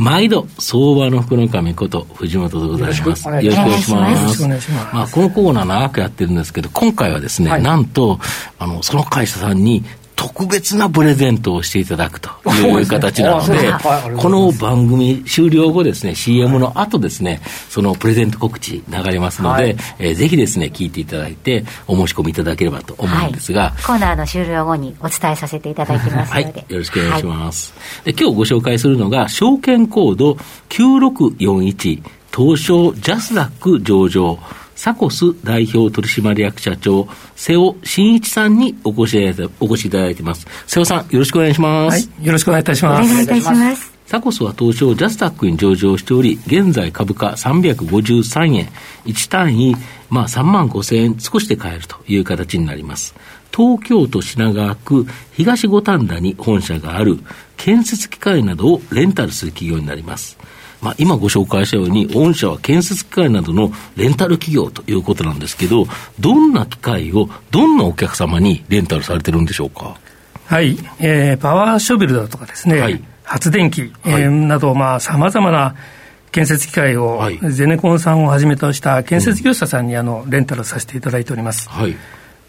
毎度、相場の福の神こと藤本でございます。よろしくお願いします。まあ、このコーナー長くやってるんですけど、今回はですね、はい、なんと、あの、その会社さんに特別なプレゼントをしていただくという形なので、この番組終了後ですね、CM の後ですね、そのプレゼント告知流れますので、はい、えー、ぜひですね、聞いていただいて、お申し込みいただければと思うんですが、はい、コーナーの終了後にお伝えさせていただきますので、はい、よろしくお願いします。で今日ご紹介するのが、証券コード9641、東証ジャスダック上場、サコス代表取締役社長、瀬尾真一さんにお越しいただいてお越しいただいてます。瀬尾さん、よろしくお願いします。はい、よろしくお願いいたします。お願いいたします。サコスは東証ジャスタックに上場しており、現在株価353円、1単位、まあ3万5千円少しで買えるという形になります。東京都品川区東五反田に本社がある建設機械などをレンタルする企業になります。まあ、今ご紹介したように、御社は建設機械などのレンタル企業ということなんですけど、どんな機械をどんなお客様にレンタルされてるんでしょうか？はい、えー、パワーショベルだとかですね、はい、発電機、えー、など、まあ、さまざまな建設機械を、はい、ゼネコンさんをはじめとした建設業者さんにあのレンタルさせていただいております。はい、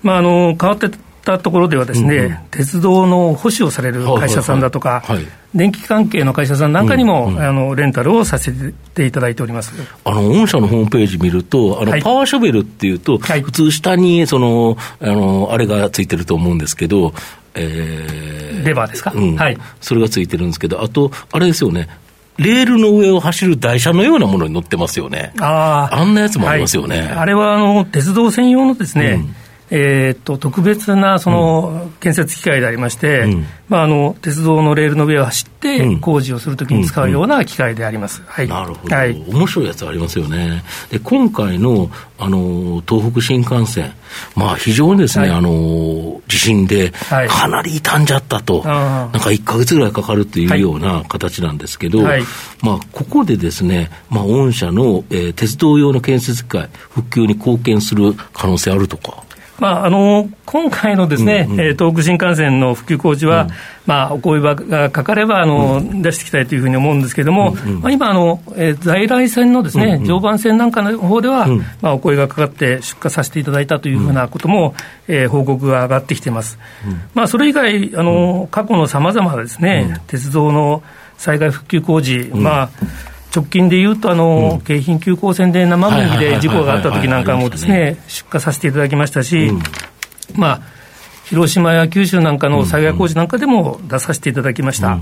まあ、あの変わってたところではですね、うんうん、鉄道の保守をされる会社さんだとか、はいはいはい、電気関係の会社さんなんかにも、うんうん、あのレンタルをさせていただいております。あの御社のホームページ見ると、あの、パワーショベルっていうと、普通、下にそのあのあれがついてると思うんですけど、えー、レバーですか、うん、はい、それがついてるんですけど、あと、あれですよね、レールの上を走る台車のようなものに乗ってますよね。ああ。あんなやつもありますよね。はい、あれは、あの、鉄道専用のですね、うんえー、と特別なその建設機械でありまして、うん、まあ、あの鉄道のレールの上を走って工事をするときに使うような機械であります、はい、なるほど、はい、面白いやつありますよね。で今回のあの東北新幹線、まあ、非常にですね、はい、あの地震でかなり傷んじゃったと、はい、なんか1か月ぐらいかかるというような形なんですけど、はい、まあ、ここでですね、まあ、御社の、えー、鉄道用の建設機械、復旧に貢献する可能性あるとか。まあ、あの今回のですね、うんうん、東北新幹線の復旧工事は、うん、まあ、お声がかかればあの、うん、出していきたいというふうに思うんですけれども、うんうん、まあ、今あの、えー、在来線のですね、うんうん、常磐線なんかの方では、うん、まあ、お声がかかって出荷させていただいたというふうなことも、うん、えー、報告が上がってきています。まあ、それ以外、あの過去のさまざまなですね、鉄道の災害復旧工事、まあ直近でいうと、あの、うん、京浜急行線で生麦で事故があった時なんかもですね、出荷させていただきましたし、うん、まあ、広島や九州なんかの災害工事なんかでも出させていただきました。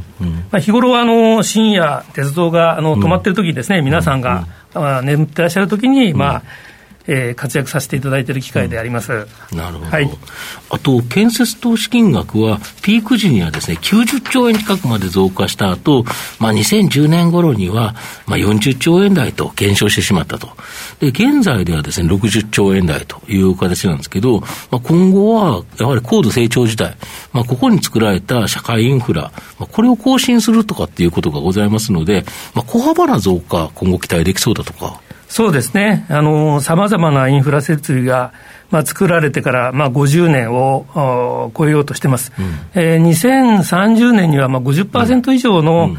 まあ、日頃はあの深夜、鉄道があの止まっている時にですね、皆さんが、あ眠ってらっしゃる時に、まあ、えー、活躍させていただいている機会であります、うん、なるほど、はい、あと、建設投資金額は、ピーク時にはですね90兆円近くまで増加した後、まあ2010年頃には、まあ、40兆円台と減少してしまったと、で現在ではですね60兆円台という形なんですけど、まあ、今後はやはり高度成長時代、まあ、ここに作られた社会インフラ、まあ、これを更新するとかっていうことがございますので、まあ、小幅な増加、今後期待できそうだとか。そうですね、さまざまなインフラ設備が、まあ、作られてから、まあ、50年を超えようとしてます、うん。えー、2030年にはまあ50%以上の、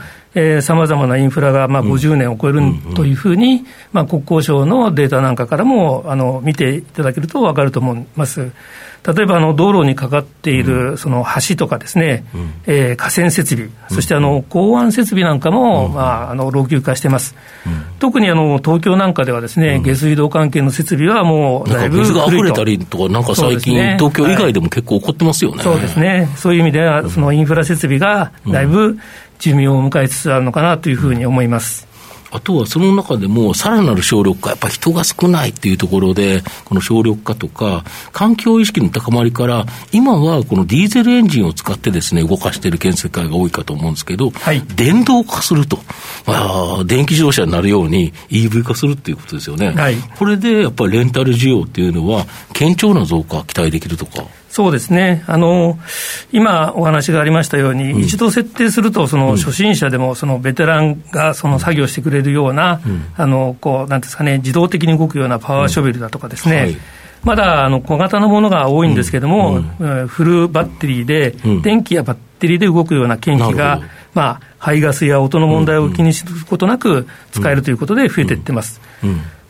さまざまなインフラがまあ50年を超えるというふうに、まあ、国交省のデータなんかからもあの見ていただけると分かると思います。例えばあの道路にかかっているその橋とかですね、うん、えー、河川設備、そしてあの港湾設備なんかも、まあ、あの老朽化してます、特にあの東京なんかではですね、下水道関係の設備はもうだいぶ水が溢れたりとか、なんか最近、ね、東京以外でも結構起こってますよね、そうですね、そういう意味では、そのインフラ設備がだいぶ寿命を迎えつつあるのかなというふうに思います。あとはその中でも、さらなる省力化、やっぱり人が少ないっていうところで、この省力化とか、環境意識の高まりから、今はこのディーゼルエンジンを使ってですね、動かしている建設会が多いかと思うんですけど、はい、電動化すると、まあ、電気自動車になるように EV 化するっていうことですよね。はい、これでやっぱりレンタル需要っていうのは、堅調な増加期待できるとか。そうですね。あの、今お話がありましたように、うん、一度設定すると、その初心者でも、そのベテランがその作業してくれるような、うん、あの、こう、なんですかね、自動的に動くようなパワーショベルだとかですね、うん。はい。まだあの小型のものが多いんですけれども、うん。フルバッテリーで、電気やバッテリーで動くような研機が、まあ、排ガスや音の問題を気にすることなく使えるということで増えていってます。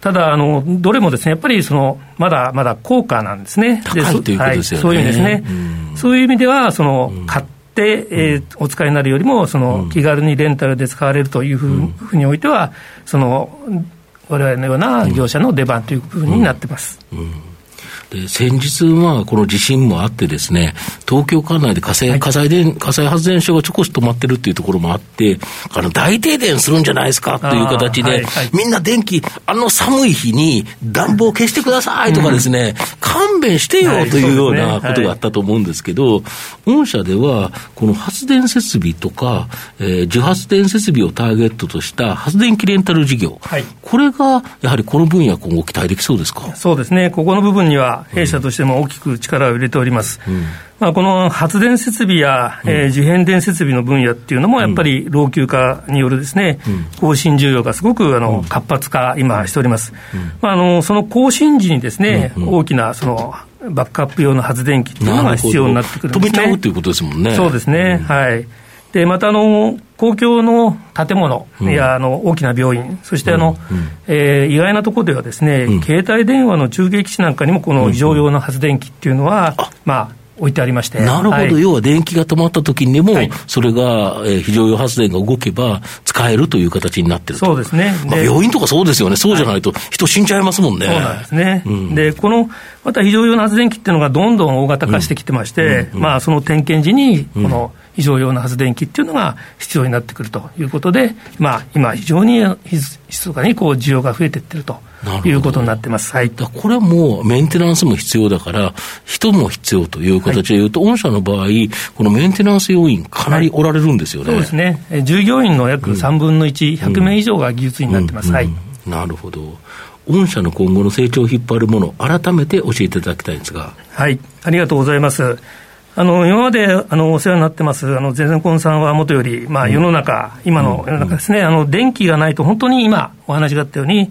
ただあの、どれもですねやっぱりそのまだまだ高価なんですね。高いということですよね、はい、そういう意味ですね。うん、そういう意味ではその、買って、えー、お使いになるよりもその、気軽にレンタルで使われるというふうにおいては、その我々のような業者の出番というふうになってます。うんで先日はこの地震もあってですね、東京管内で火災、火災電、火災発電所がちょこし止まってるっていうところもあって、あの大停電するんじゃないですかっていう形で、はいはい、みんな電気、あの寒い日に暖房消してくださいとかですね、うん、勘弁してよというようなことがあったと思うんですけど、御社では、この発電設備とか、えー、受発電設備をターゲットとした発電機レンタル事業、はい、これがやはりこの分野、今後期待できそうですか？そうですね、ここの部分には、弊社としても大きく力を入れております。うん、まあ、この発電設備や、えー、自変電設備の分野っていうのも、やっぱり老朽化によるですね、更新需要がすごくあの活発化、今しております。まあ、あのその更新時にですね、大きなそのバックアップ用の発電機っていうのが必要になってくるんですね。止めちゃうということですもんね。そうですね。はい。で、またあの、公共の建物や、あの大きな病院、そしてあの、うん。えー、意外なところではですね、うん、携帯電話の中継基地なんかにも、この非常用の発電機っていうのは、うん、まあ、置いてありまして。なるほど、はい、要は電気が止まった時にも、はい、それが、えー、非常用発電が動けば、使えるという形になってるそうですね、まあ、病院とかそうですよね、そうじゃないと、人死んじゃいますもんね。そうなんですね、うん、でこのまた非常用の発電機っていうのがどんどん大型化してきてまして、まあ、その点検時に、この、非常用の発電機っていうのが必要になってくるということで、まあ、今、非常に密かにこう需要が増えていってるということになってます、はい、これはもうメンテナンスも必要だから、人も必要という形でいうと、はい、御社の場合、このメンテナンス要員、かなりおられるんですよね、はい、そうですね、従業員の約3分の1、うん、100名以上が技術になってます。はい、なるほど。御社の今後の成長を引っ張るもの、改めて教えていただきたいんですが。はい、ありがとうございます。あの今まであのお世話になってます、あのゼンコンさんはもとより、まあ、世の中、うん、今の世の中ですね、あの電気がないと、本当に今、お話があったように、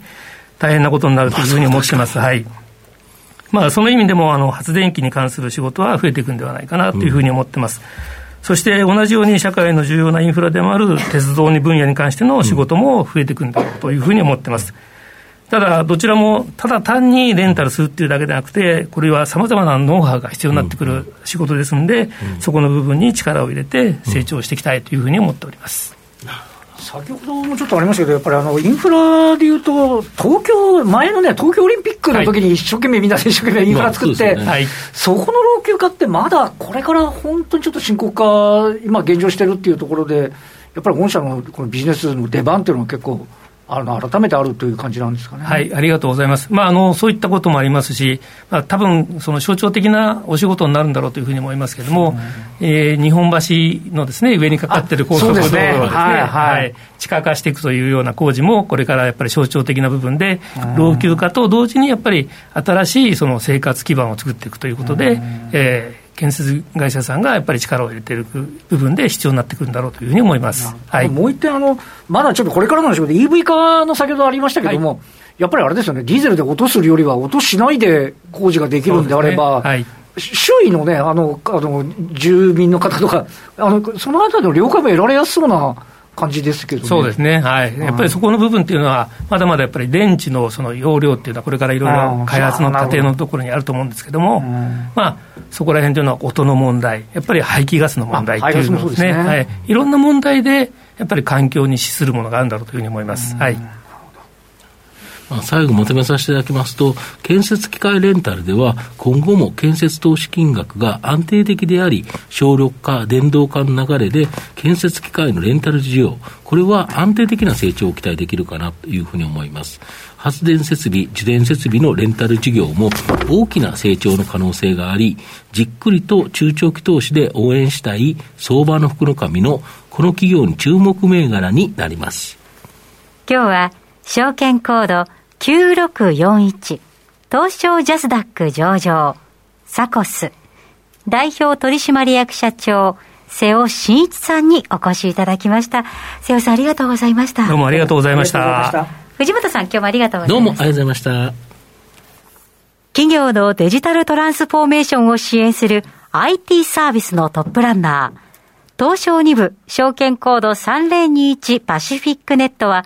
大変なことになるというふうに思ってます。まあ、はいまあ、その意味でもあの発電機に関する仕事は増えていくんではないかなというふうに思ってます。うん、そして同じように社会の重要なインフラでもある鉄道に分野に関しての仕事も増えていくんだろうというふうに思ってます。うんただ、どちらもただ単にレンタルするっていうだけでなくて、これはさまざまなノウハウが必要になってくる仕事ですので、そこの部分に力を入れて成長していきたいというふうに思っております。先ほどもちょっとありましたけど、やっぱりあのインフラでいうと、東京、前のね、東京オリンピックの時に一生懸命、みんな一生懸命インフラ作って、まあそこの老朽化って、まだこれから本当にちょっと深刻化、今、現状してるっていうところで、やっぱり御社のこのビジネスの出番っていうのは結構。あの改めてあるという感じなんですかね。はい、ありがとうございます。まあ、あの、そういったこともありますし、まあ、多分、その象徴的なお仕事になるんだろうというふうに思いますけれども、うん、えー、日本橋のですね、上にかかっている高速道路をですね、はい、はい、地下化していくというような工事も、これからやっぱり象徴的な部分で、老朽化と同時にやっぱり新しいその生活基盤を作っていくということで、うん、えー建設会社さんがやっぱり力を入れている部分で必要になってくるんだろうというふうに思います、はい、もう一点あの、まだちょっとこれからなんでしょうけど、EV 化の先ほどありましたけども、はい、やっぱりあれですよね、ディーゼルで落とすよりは、落としないで工事ができるんであれば、ね。はい、周囲のね、あのあの住民の方とか、あのそのあたりの了解も得られやすそうな。感じですけど、ね、そうですね、はい、やっぱりそこの部分っていうのは、まだまだやっぱり電池のその容量っていうのは、これからいろいろ開発の過程のところにあると思うんですけども、まあ、そこら辺というのは音の問題、やっぱり排気ガスの問題っていうのですね、はい、いろんな問題で、やっぱり環境に資するものがあるんだろうというふうに思います。はいまあ、最後まとめさせていただきますと、建設機械レンタルでは、今後も建設投資金額が安定的であり、省力化、電動化の流れで、建設機械のレンタル需要、これは安定的な成長を期待できるかなというふうに思います。発電設備、受電設備のレンタル事業も大きな成長の可能性があり、じっくりと中長期投資で応援したい相場の福の神のこの企業に注目銘柄になります。今日は証券コード9641東証ジャスダック上場サコス。代表取締役社長瀬尾真一さんにお越しいただきました。瀬尾さんありがとうございました。どうもありがとうございました。藤本さん今日もありがとうございました。どうもありがとうございました。企業のデジタルトランスフォーメーションを支援する IT サービスのトップランナー。東証2部証券コード3021パシフィックネットは